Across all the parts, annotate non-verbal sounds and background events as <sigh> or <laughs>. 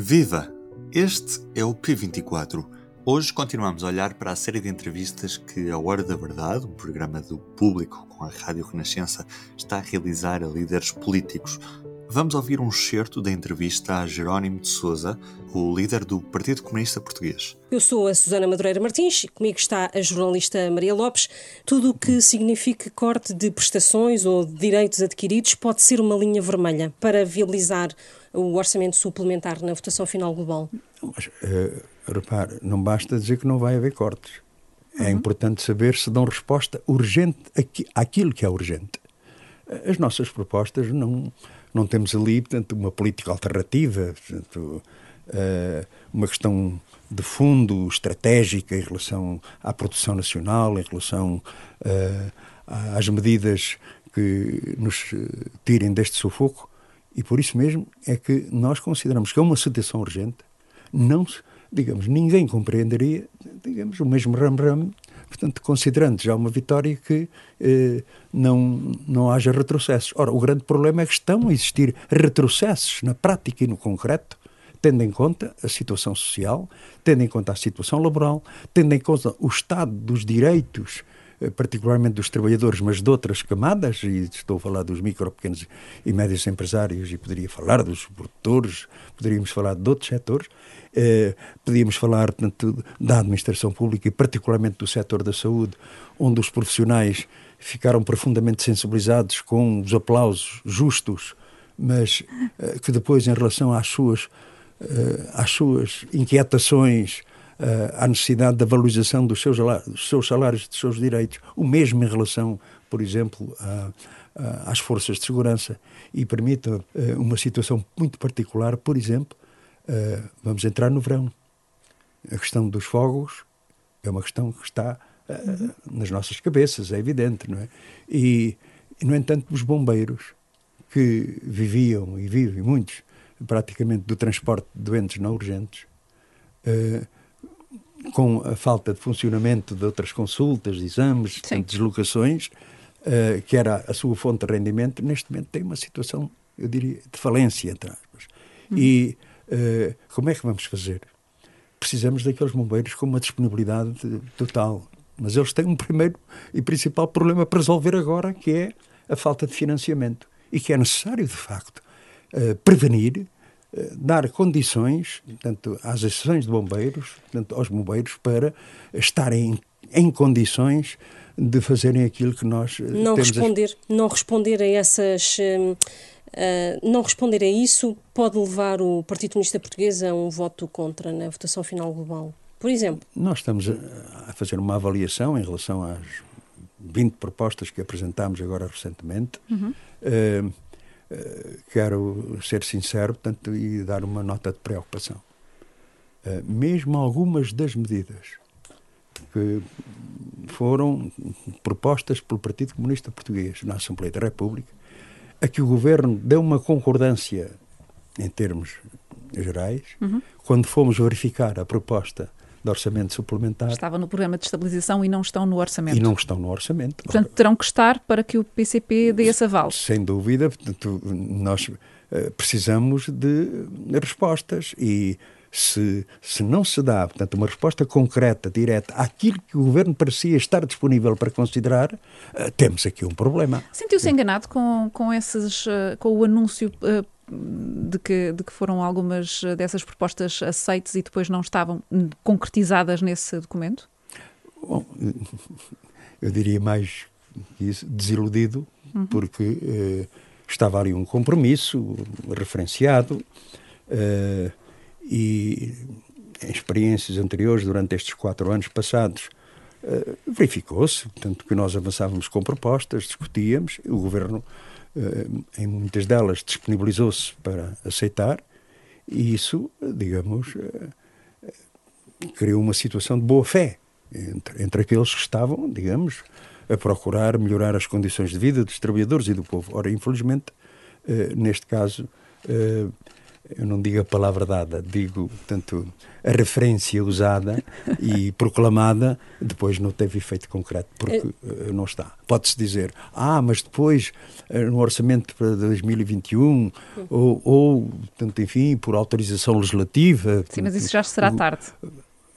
Viva! Este é o P24. Hoje continuamos a olhar para a série de entrevistas que a Hora da Verdade, um programa do público com a Rádio Renascença, está a realizar a líderes políticos. Vamos ouvir um excerto da entrevista a Jerónimo de Souza, o líder do Partido Comunista Português. Eu sou a Susana Madureira Martins, comigo está a jornalista Maria Lopes. Tudo o que signifique corte de prestações ou de direitos adquiridos pode ser uma linha vermelha para viabilizar o orçamento suplementar na votação final global? Mas, uh, repare, não basta dizer que não vai haver cortes. É uhum. importante saber se dão resposta urgente àquilo que é urgente. As nossas propostas não, não temos ali, portanto, uma política alternativa, portanto, uh, uma questão de fundo estratégica em relação à produção nacional, em relação uh, às medidas que nos tirem deste sufoco. E por isso mesmo é que nós consideramos que é uma situação urgente, não, digamos, ninguém compreenderia, digamos, o mesmo ram-ram, portanto, considerando já uma vitória que eh, não, não haja retrocessos. Ora, o grande problema é que estão a existir retrocessos na prática e no concreto, tendo em conta a situação social, tendo em conta a situação laboral, tendo em conta o estado dos direitos particularmente dos trabalhadores, mas de outras camadas, e estou a falar dos micro, pequenos e médios empresários, e poderia falar dos produtores, poderíamos falar de outros setores, eh, podíamos falar portanto, da administração pública e particularmente do setor da saúde, onde os profissionais ficaram profundamente sensibilizados com os aplausos justos, mas eh, que depois, em relação às suas, eh, às suas inquietações, à necessidade da valorização dos seus, dos seus salários, dos seus direitos, o mesmo em relação, por exemplo, a, a, às forças de segurança. E permita uh, uma situação muito particular, por exemplo, uh, vamos entrar no verão. A questão dos fogos é uma questão que está nas nossas cabeças, é evidente, não é? E, no entanto, os bombeiros que viviam e vivem muitos praticamente do transporte de doentes não urgentes, uh, com a falta de funcionamento de outras consultas, exames, de deslocações, uh, que era a sua fonte de rendimento, neste momento tem uma situação, eu diria, de falência, entre aspas. Uhum. E uh, como é que vamos fazer? Precisamos daqueles bombeiros com uma disponibilidade total. Mas eles têm um primeiro e principal problema para resolver agora, que é a falta de financiamento. E que é necessário, de facto, uh, prevenir dar condições portanto, às associações de bombeiros, portanto, aos bombeiros, para estarem em condições de fazerem aquilo que nós eh, não responder a... não responder a essas uh, não responder a isso pode levar o Partido Comunista Português a um voto contra na votação final global. Por exemplo. Nós estamos a, fazer uma avaliação em relação às 20 propostas que apresentámos agora recentemente. Uhum. uh, eh, quero ser sincero portanto, e dar uma nota de preocupação. Uh, mesmo algumas das medidas que foram propostas pelo Partido Comunista Português na Assembleia da República, a que o governo deu uma concordância em termos gerais, uhum. quando fomos verificar a proposta de orçamento suplementar. Estava no programa de estabilização e não estão no orçamento. E não estão no orçamento. Portanto, terão que estar para que o PCP dê esse aval. Sem dúvida, portanto, nós uh, precisamos de respostas e se, se não se dá, portanto, uma resposta concreta, direta, àquilo que o governo parecia estar disponível para considerar, uh, temos aqui um problema. Sentiu-se enganado com, com, esses, uh, com o anúncio de que, de que foram algumas dessas propostas aceites e depois não estavam concretizadas nesse documento? Bom, <laughs> eu diria mais isso, desiludido, uhum. porque eh, estava ali um compromisso referenciado eh, e em experiências anteriores, durante estes quatro anos passados, eh, verificou-se, portanto, que nós avançávamos com propostas, discutíamos, o Governo eh, em muitas delas disponibilizou-se para aceitar e isso, digamos, eh, criou uma situação de boa fé entre, entre aqueles que estavam, digamos, a procurar melhorar as condições de vida dos trabalhadores e do povo. Ora, infelizmente, eh, neste caso, eu não digo a palavra dada, digo, portanto, a referência usada e proclamada, depois não teve efeito concreto, porque uh, não está. Pode-se dizer, ah, mas depois, uh, no orçamento para 2021, hum. ou, ou, portanto, enfim, por autorização legislativa. Sim, mas isso já será tarde.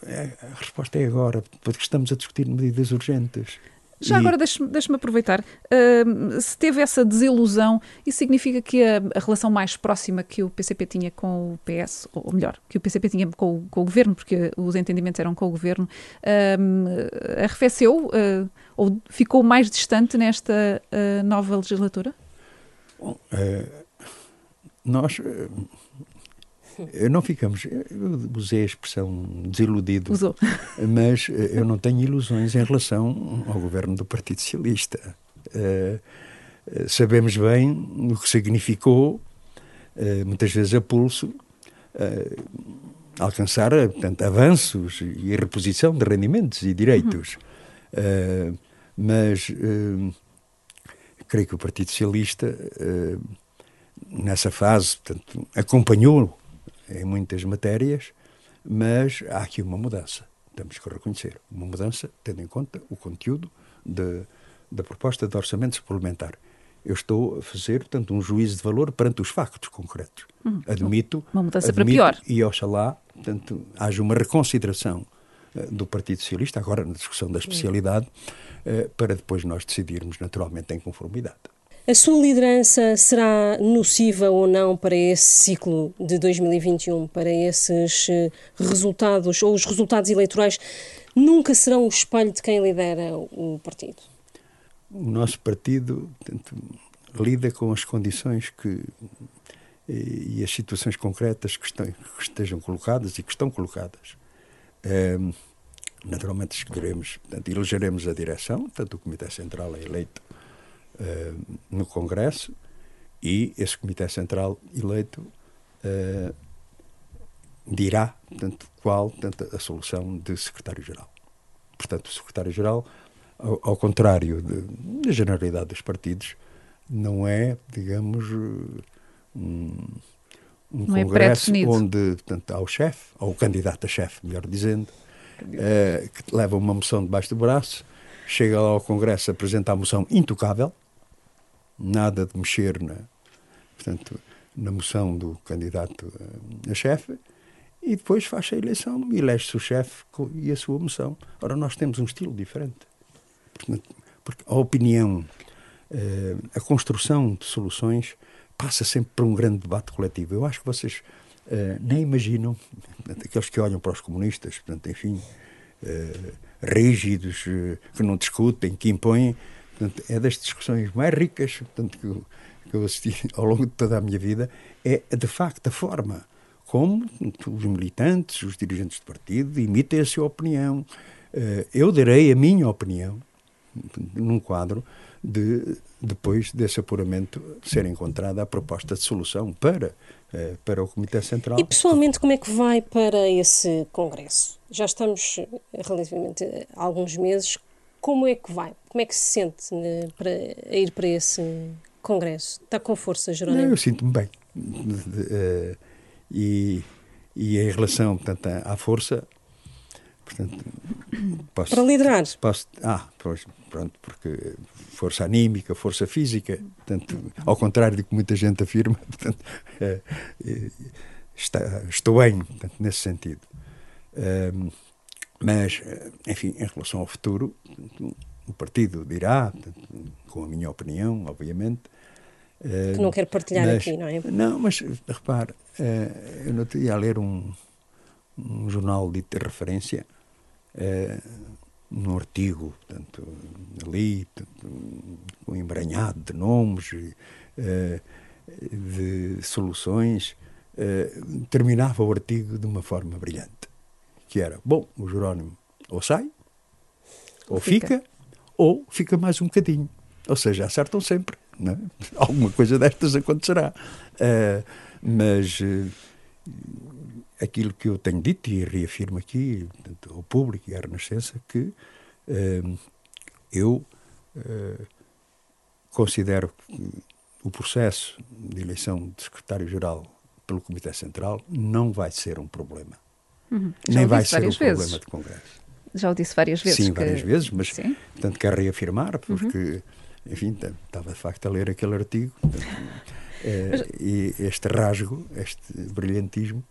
A resposta é agora, porque estamos a discutir medidas urgentes. Já e... agora deixe-me deixe aproveitar. Uh, se teve essa desilusão, isso significa que a, a, relação mais próxima que o PCP tinha com o PS, ou melhor, que o PCP tinha com, com o governo, porque os entendimentos eram com o governo, uh, arrefeceu uh, ou ficou mais distante nesta ah, nova legislatura? Bom, nós não ficamos. Eu usei a expressão desiludido. Usou. <laughs> Mas eh, eu não tenho ilusões em relação ao governo do Partido Socialista. Uh, sabemos bem o que significou, uh, muitas vezes a pulso, uh, alcançar portanto, avanços e reposição de rendimentos e direitos. Uhum. mas creio que o Partido Socialista, nessa fase, portanto, acompanhou em muitas matérias, mas há aqui uma mudança. Temos que reconhecer. Uma mudança, tendo em conta o conteúdo de, da proposta de orçamento suplementar. Eu estou a fazer, portanto, um juízo de valor perante os factos concretos. Hum, admito. Uma mudança admito, para pior. E oxalá, portanto, haja uma reconsideração uh, do Partido Socialista, agora na discussão da especialidade, uh, para depois nós decidirmos naturalmente em conformidade. A sua liderança será nociva ou não para esse ciclo de 2021, para esses eh, resultados, ou os resultados eleitorais nunca serão o espelho de quem lidera o partido? O nosso partido portanto, lida com as condições que e as situações concretas que, estão, que estejam colocadas e que estão colocadas. É, naturalmente escolheremos, portanto, elegeremos a direção, tanto o Comitê Central é eleito uh, no Congresso e esse Comitê Central eleito uh, dirá, portanto, qual portanto, a solução de secretário-geral. Portanto, o secretário-geral, ao, ao, contrário da generalidade dos partidos, não é, digamos, um, um é congresso onde portanto, há o chefe, ou o candidato a chefe, melhor dizendo, uh, que leva uma moção debaixo do braço, chega lá ao Congresso, apresenta a moção intocável, nada de mexer na, portanto, na moção do candidato a chefe, e depois faz a eleição elege-se o chefe e a sua moção. Ora, nós temos um estilo diferente. Porque a opinião, eh, a construção de soluções passa sempre por um grande debate coletivo. Eu acho que vocês eh, nem imaginam, aqueles que olham para os comunistas, portanto, enfim, eh, rígidos, que não discutem, que impõem, Portanto, é das discussões mais ricas portanto, que, eu, que eu assisti <laughs> ao longo de toda a minha vida, é de facto a forma como os militantes, os dirigentes do partido emitem a sua opinião. Eh, eu darei a minha opinião num quadro de, depois desse apuramento, ser encontrada a proposta de solução para, eh, para o Comitê Central. E pessoalmente, como é que vai para esse Congresso? Já estamos relativamente há alguns meses como é que vai? Como é que se sente né, para ir para esse congresso? Está com força, Jerónimo? Não, eu sinto-me bem. Uh, e, e em relação portanto, à, força, portanto, posso, para liderar. Posso, ah, pronto, porque força anímica, força física, portanto, ao contrário do que muita gente afirma, <laughs> portanto, uh, está, estou bem portanto, nesse sentido. Uh, mas, eh, enfim, em relação ao futuro, o partido dirá, com a minha opinião, obviamente. Eh, que não quero partilhar mas, aqui, não é? Não, mas repare, eh, eu não ia a ler um, um jornal de referência, num artigo, portanto, ali, um embranhado de nomes, de soluções, terminava o artigo de uma forma brilhante que era, bom, o Jerónimo ou sai, ou fica. fica, ou fica mais um bocadinho. Ou seja, acertam sempre. É? <laughs> Alguma coisa destas acontecerá. Uh, mas uh, aquilo que eu tenho dito e reafirmo aqui ao público e à Renascença que uh, eu considero que o processo de eleição de secretário-geral pelo Comitê Central não vai ser um problema. Uhum. Nem vai ser um vezes. problema de Congresso. Já o disse várias vezes. Sim, que... várias vezes, mas Sim. portanto quero reafirmar, porque, uhum. enfim, estava de facto a ler aquele artigo. É, <laughs> mas... E este rasgo, este brilhantismo,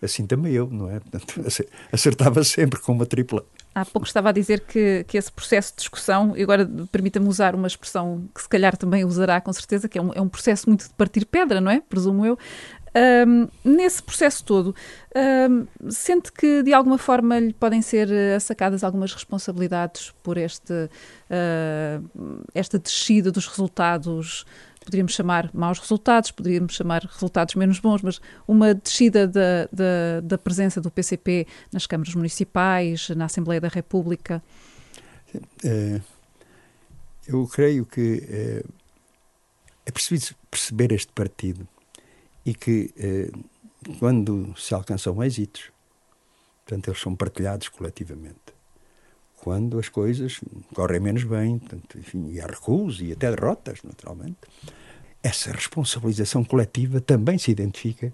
assim também eu, não é? Portanto, <laughs> acertava sempre com uma tripla. Há pouco estava a dizer que, que esse processo de discussão, e agora permita-me usar uma expressão que se calhar também usará com certeza, que é um, é um processo muito de partir pedra, não é? Presumo eu. Um, nesse processo todo, um, sente que de alguma forma lhe podem ser sacadas algumas responsabilidades por este, uh, esta descida dos resultados poderíamos chamar maus resultados, poderíamos chamar resultados menos bons, mas uma descida da, da, da presença do PCP nas câmaras municipais, na Assembleia da República? É, eu creio que é, é preciso perceber este partido e que é, quando se alcançam êxitos, portanto, eles são partilhados coletivamente. Quando as coisas correm menos bem, portanto, enfim, e há recuos e até derrotas, naturalmente, essa responsabilização coletiva também se identifica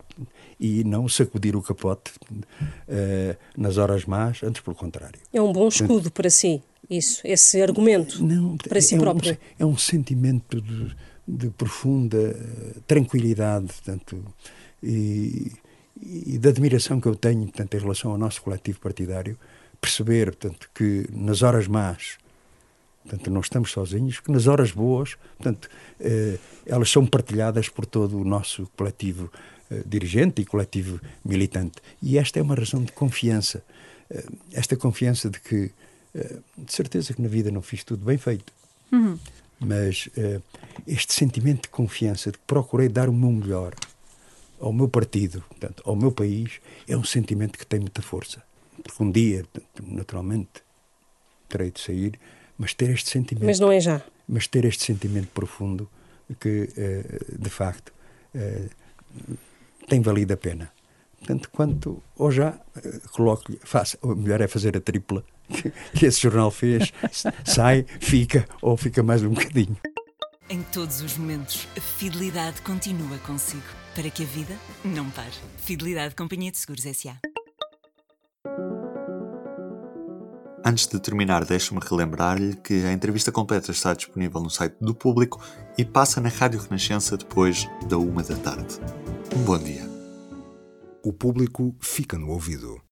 e não sacudir o capote uh, nas horas más, antes pelo contrário. É um bom escudo para si, isso, esse argumento não, para si é próprio. Um, é um sentimento de, de profunda tranquilidade, portanto, e, e de admiração que eu tenho, portanto, em relação ao nosso coletivo partidário, perceber, portanto, que nas horas más Portanto, não estamos sozinhos, que nas horas boas, portanto, eh, elas são partilhadas por todo o nosso coletivo eh, dirigente e coletivo militante. E esta é uma razão de confiança. Eh, esta confiança de que, eh, de certeza que na vida não fiz tudo bem feito, uhum. Mas eh, este sentimento de confiança, de que procurei dar o meu melhor ao meu partido, portanto, ao meu país, é um sentimento que tem muita força. Porque um dia, naturalmente, terei de sair mas ter este sentimento. Mas não é já. Mas ter este sentimento profundo que, eh, de facto, eh, tem valido a pena. Portanto, quanto ou já coloco-lhe, melhor é fazer a tripla <laughs> que esse jornal fez, sai, fica ou fica mais um bocadinho. Em todos os momentos, a fidelidade continua consigo, para que a vida não pare. Fidelidade Companhia de Seguros S.A. Antes de terminar, deixe-me relembrar-lhe que a entrevista completa está disponível no site do Público e passa na Rádio Renascença depois da uma da tarde. Um bom dia. O Público fica no ouvido.